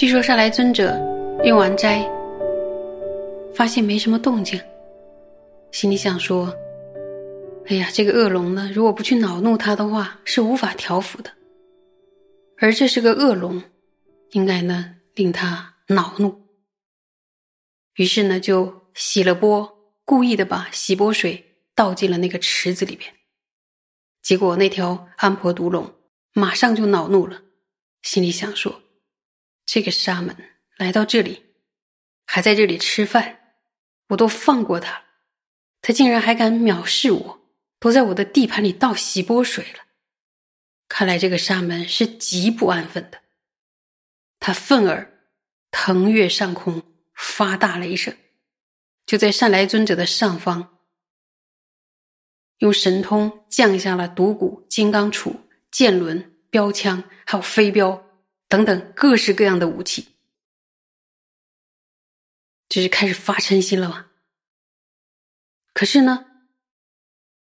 据说善来尊者用完斋，发现没什么动静，心里想说：“哎呀，这个恶龙呢，如果不去恼怒它的话，是无法调伏的。而这是个恶龙，应该呢令他恼怒。于是呢，就洗了钵，故意的把洗钵水倒进了那个池子里边。结果那条安婆毒龙马上就恼怒了，心里想说。”这个沙门来到这里，还在这里吃饭，我都放过他了，他竟然还敢藐视我，都在我的地盘里倒洗波水了。看来这个沙门是极不安分的。他愤而腾跃上空，发大雷声，就在善来尊者的上方，用神通降下了独骨、金刚杵、剑轮、标枪，还有飞镖。等等各式各样的武器，这是开始发嗔心了嘛。可是呢，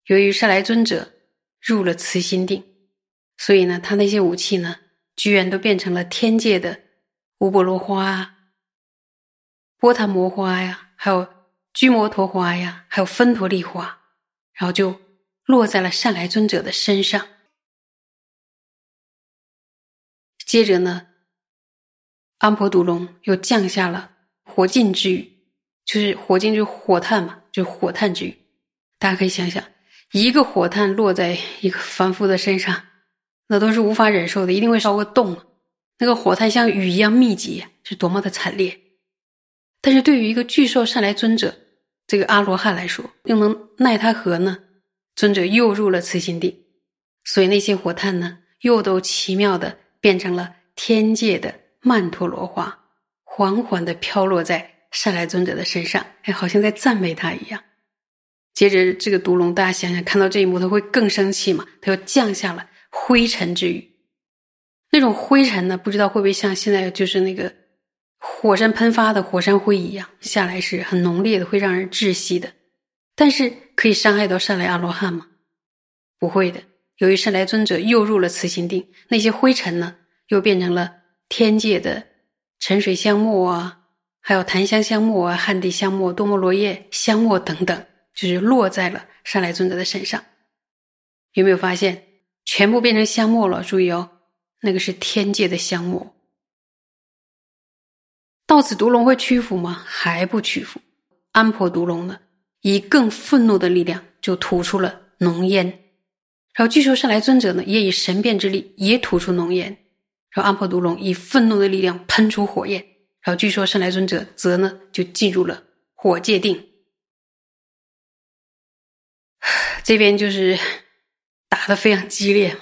由于善来尊者入了慈心定，所以呢，他那些武器呢，居然都变成了天界的乌波罗花啊、波塔摩花呀，还有居摩陀花呀，还有芬陀利花，然后就落在了善来尊者的身上。接着呢，安婆毒龙又降下了火尽之雨，就是火尽就是火炭嘛，就是火炭之雨。大家可以想想，一个火炭落在一个凡夫的身上，那都是无法忍受的，一定会烧个洞。那个火炭像雨一样密集，是多么的惨烈。但是对于一个巨兽善来尊者这个阿罗汉来说，又能奈他何呢？尊者又入了慈心定，所以那些火炭呢，又都奇妙的。变成了天界的曼陀罗花，缓缓的飘落在善来尊者的身上，哎，好像在赞美他一样。接着，这个毒龙，大家想想，看到这一幕，他会更生气嘛？他又降下了灰尘之雨。那种灰尘呢，不知道会不会像现在就是那个火山喷发的火山灰一样下来，是很浓烈的，会让人窒息的。但是可以伤害到善来阿罗汉吗？不会的。由于善来尊者又入了慈心定，那些灰尘呢，又变成了天界的沉水香木啊，还有檀香香木啊、旱地香木、多摩罗叶香木等等，就是落在了善来尊者的身上。有没有发现，全部变成香墨了？注意哦，那个是天界的香墨。到此毒龙会屈服吗？还不屈服。安婆毒龙呢，以更愤怒的力量，就吐出了浓烟。然后据说善来尊者呢，也以神变之力也吐出浓烟，然后安婆毒龙以愤怒的力量喷出火焰，然后据说善来尊者则呢就进入了火界定。这边就是打的非常激烈，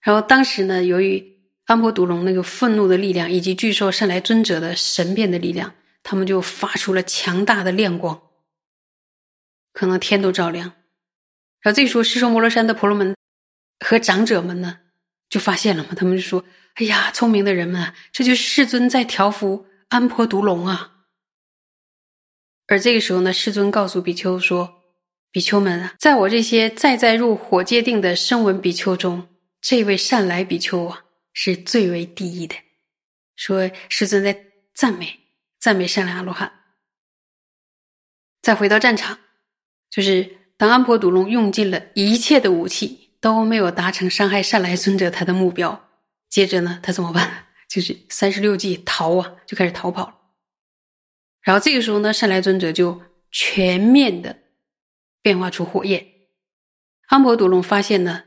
然后当时呢，由于安婆毒龙那个愤怒的力量以及据说善来尊者的神变的力量，他们就发出了强大的亮光，可能天都照亮。然后这时候，世说摩罗山的婆罗门和长者们呢，就发现了嘛。他们就说：“哎呀，聪明的人们，这就是世尊在调伏安婆毒龙啊！”而这个时候呢，世尊告诉比丘说：“比丘们啊，在我这些再再入火界定的声闻比丘中，这位善来比丘啊，是最为第一的。”说师尊在赞美赞美善来阿罗汉。再回到战场，就是。当安婆毒龙用尽了一切的武器，都没有达成伤害善来尊者他的目标。接着呢，他怎么办？就是三十六计逃啊，就开始逃跑了。然后这个时候呢，善来尊者就全面的变化出火焰。安婆毒龙发现呢，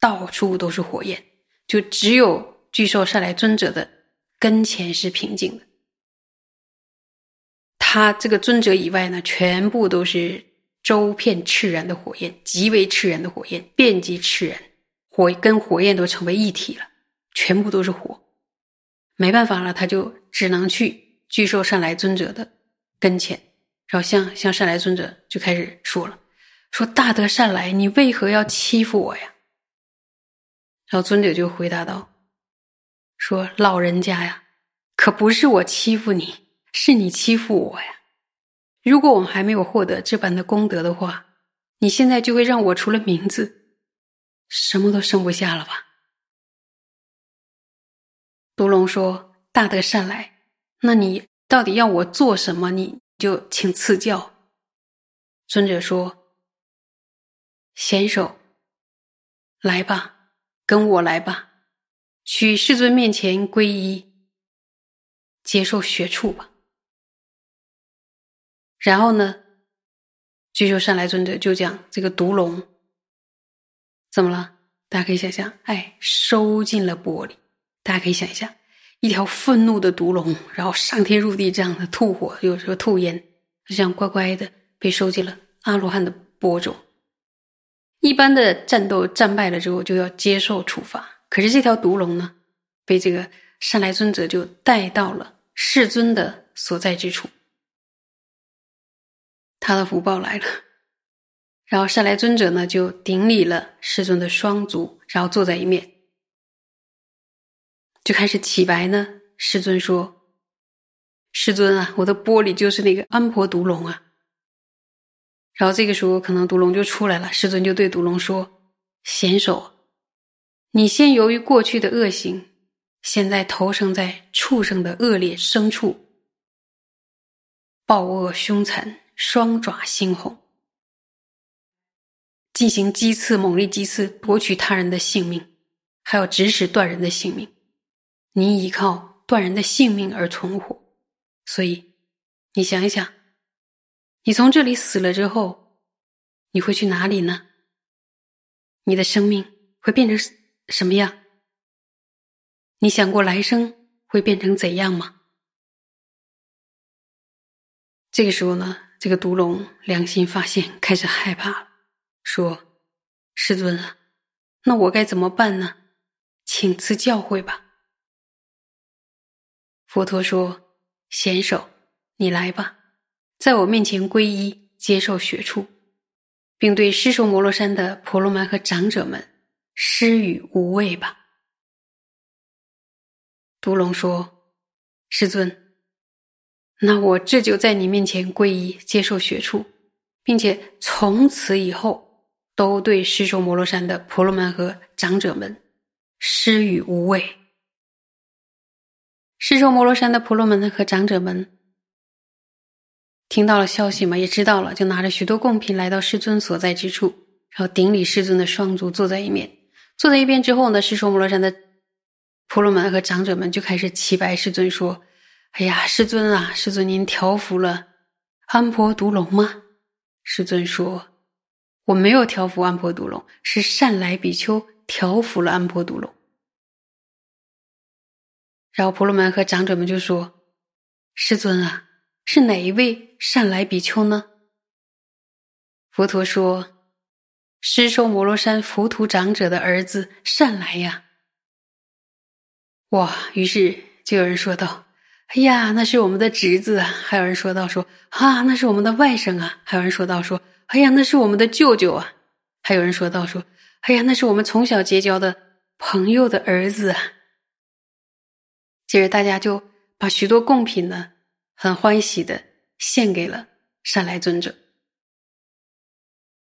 到处都是火焰，就只有巨兽善来尊者的跟前是平静的。他这个尊者以外呢，全部都是。周片炽然的火焰，极为炽然的火焰，遍及炽然，火跟火焰都成为一体了，全部都是火。没办法了，他就只能去巨兽善来尊者的跟前，然后向向善来尊者就开始说了：“说大德善来，你为何要欺负我呀？”然后尊者就回答道：“说：“老人家呀，可不是我欺负你，是你欺负我呀。如果我们还没有获得这般的功德的话，你现在就会让我除了名字，什么都剩不下了吧？”独龙说：“大德善来，那你到底要我做什么？你就请赐教。”尊者说：“贤手，来吧，跟我来吧。”去世尊面前皈依，接受学处吧。然后呢，具修善来尊者就讲这个毒龙怎么了？大家可以想象，哎，收进了玻璃。大家可以想一下，一条愤怒的毒龙，然后上天入地这样的吐火，有时候吐烟，就这样乖乖的被收进了阿罗汉的钵中。一般的战斗战败了之后，就要接受处罚。可是这条毒龙呢，被这个善来尊者就带到了世尊的所在之处，他的福报来了。然后善来尊者呢，就顶礼了世尊的双足，然后坐在一面，就开始起白呢。世尊说：“世尊啊，我的玻璃就是那个安婆毒龙啊。”然后这个时候，可能毒龙就出来了。师尊就对毒龙说：“贤手。”你先由于过去的恶行，现在投生在畜生的恶劣牲畜，暴恶凶残，双爪猩红，进行击刺、猛烈击刺，夺取他人的性命，还有指使断人的性命。你依靠断人的性命而存活，所以你想一想，你从这里死了之后，你会去哪里呢？你的生命会变成？什么样？你想过来生会变成怎样吗？这个时候呢，这个毒龙良心发现，开始害怕了，说：“师尊啊，那我该怎么办呢？请赐教诲吧。”佛陀说：“贤手，你来吧，在我面前皈依，接受学处，并对狮首摩罗山的婆罗门和长者们。”施与无畏吧。毒龙说：“师尊，那我这就在你面前皈依，接受学处，并且从此以后都对狮首摩罗山的婆罗门和长者们施与无畏。”狮首摩罗山的婆罗门和长者们听到了消息嘛，也知道了，就拿着许多贡品来到师尊所在之处，然后顶礼师尊的双足，坐在一面。坐在一边之后呢，是说摩罗山的婆罗门和长者们就开始祈白师尊说：“哎呀，师尊啊，师尊您调伏了安婆毒龙吗？”师尊说：“我没有调伏安婆毒龙，是善来比丘调伏了安婆毒龙。”然后婆罗门和长者们就说：“师尊啊，是哪一位善来比丘呢？”佛陀说。师受摩罗山浮屠长者的儿子善来呀！哇！于是就有人说道：“哎呀，那是我们的侄子啊！”还有人说道：“说啊，那是我们的外甥啊！”还有人说道：“说哎呀，那是我们的舅舅啊！”还有人说道：“说哎呀，那是我们从小结交的朋友的儿子啊！”接着大家就把许多贡品呢，很欢喜的献给了善来尊者，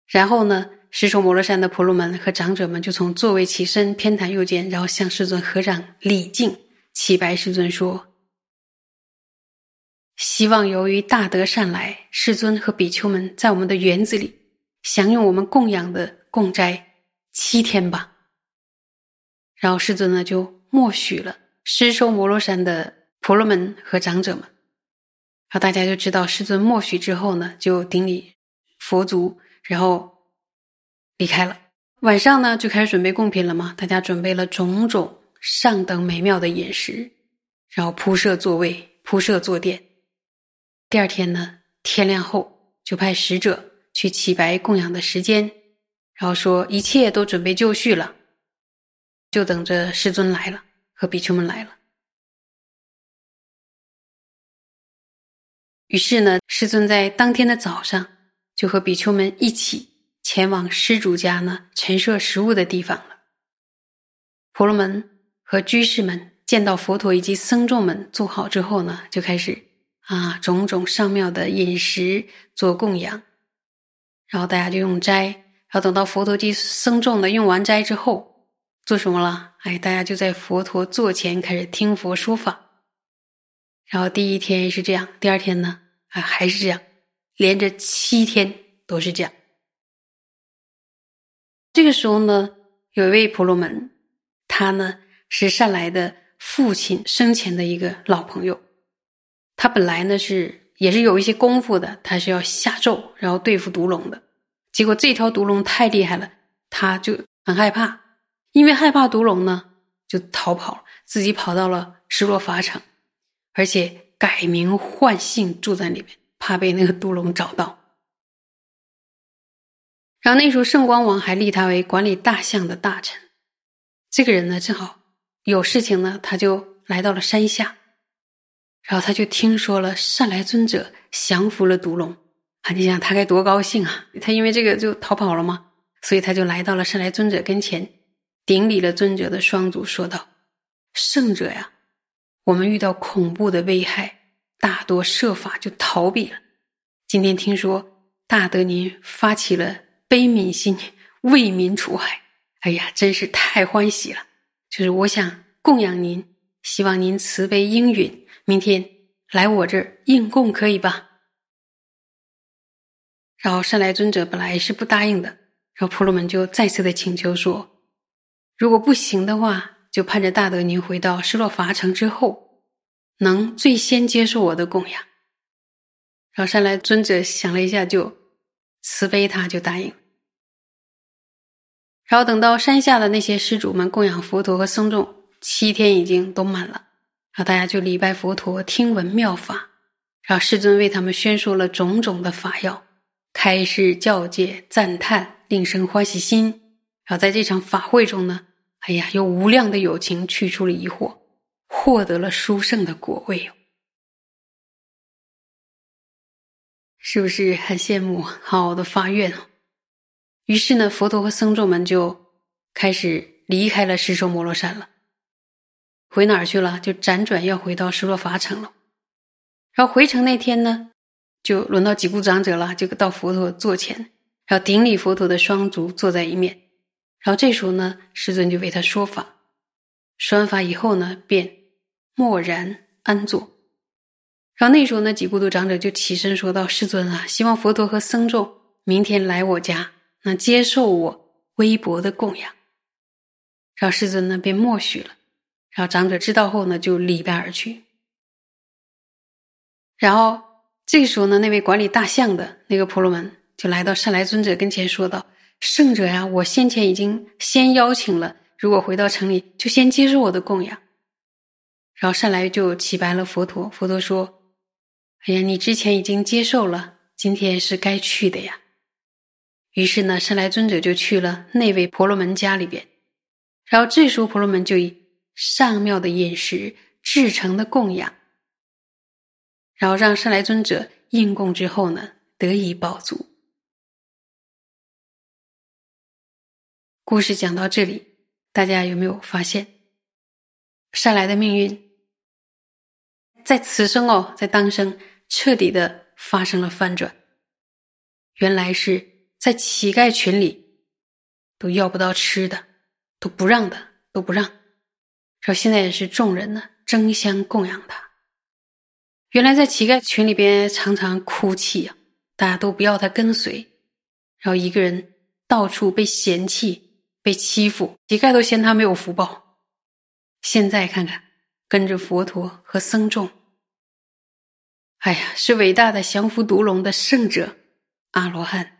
然后呢。师受摩罗山的婆罗门和长者们就从座位起身，偏袒右肩，然后向世尊合掌礼敬，祈白世尊说：“希望由于大德善来，世尊和比丘们在我们的园子里享用我们供养的供斋七天吧。”然后世尊呢就默许了师受摩罗山的婆罗门和长者们，然后大家就知道世尊默许之后呢，就顶礼佛足，然后。离开了，晚上呢就开始准备贡品了嘛。大家准备了种种上等美妙的饮食，然后铺设座位，铺设坐垫。第二天呢，天亮后就派使者去祈白供养的时间，然后说一切都准备就绪了，就等着师尊来了和比丘们来了。于是呢，师尊在当天的早上就和比丘们一起。前往施主家呢陈设食物的地方了。婆罗门和居士们见到佛陀以及僧众们做好之后呢，就开始啊种种上妙的饮食做供养，然后大家就用斋，然后等到佛陀及僧众呢用完斋之后，做什么了？哎，大家就在佛陀座前开始听佛说法。然后第一天是这样，第二天呢，啊还是这样，连着七天都是这样。这个时候呢，有一位婆罗门，他呢是善来的父亲生前的一个老朋友。他本来呢是也是有一些功夫的，他是要下咒然后对付毒龙的。结果这条毒龙太厉害了，他就很害怕，因为害怕毒龙呢，就逃跑了，自己跑到了失落法场。而且改名换姓住在里面，怕被那个毒龙找到。然后那时候圣光王还立他为管理大象的大臣。这个人呢，正好有事情呢，他就来到了山下。然后他就听说了善来尊者降服了毒龙，啊，你想他该多高兴啊！他因为这个就逃跑了吗？所以他就来到了善来尊者跟前，顶礼了尊者的双足，说道：“圣者呀！”我们遇到恐怖的危害，大多设法就逃避了。今天听说大德您发起了悲悯心，为民除害，哎呀，真是太欢喜了！就是我想供养您，希望您慈悲应允，明天来我这儿应供，可以吧？然后善来尊者本来是不答应的，然后婆罗门就再次的请求说：如果不行的话。就盼着大德您回到失落伐城之后，能最先接受我的供养。然后善来尊者想了一下，就慈悲他，就答应。然后等到山下的那些施主们供养佛陀和僧众，七天已经都满了，然后大家就礼拜佛陀，听闻妙法，然后世尊为他们宣说了种种的法要，开示教诫，赞叹，令生欢喜心。然后在这场法会中呢。哎呀，有无量的友情去除了疑惑，获得了殊胜的果位，是不是很羡慕？好的发愿哦。于是呢，佛陀和僧众们就开始离开了世说摩罗山了。回哪儿去了？就辗转要回到失落法城了。然后回城那天呢，就轮到几部长者了，就到佛陀座前，然后顶礼佛陀的双足，坐在一面。然后这时候呢，师尊就为他说法，说完法以后呢，便默然安坐。然后那时候呢，几孤独长者就起身说道：“师尊啊，希望佛陀和僧众明天来我家，能接受我微薄的供养。”然后师尊呢便默许了。然后长者知道后呢，就礼拜而去。然后这个时候呢，那位管理大象的那个婆罗门就来到善来尊者跟前说道。圣者呀，我先前已经先邀请了，如果回到城里，就先接受我的供养。然后善来就祈白了佛陀，佛陀说：“哎呀，你之前已经接受了，今天是该去的呀。”于是呢，善来尊者就去了那位婆罗门家里边。然后这时候婆罗门就以上妙的饮食制成的供养，然后让善来尊者应供之后呢，得以饱足。故事讲到这里，大家有没有发现，善来的命运在此生哦，在当生彻底的发生了翻转。原来是在乞丐群里都要不到吃的，都不让的，都不让。说现在也是众人呢争相供养他。原来在乞丐群里边常常哭泣啊，大家都不要他跟随，然后一个人到处被嫌弃。被欺负，乞丐都嫌他没有福报。现在看看，跟着佛陀和僧众，哎呀，是伟大的降伏毒龙的圣者阿罗汉。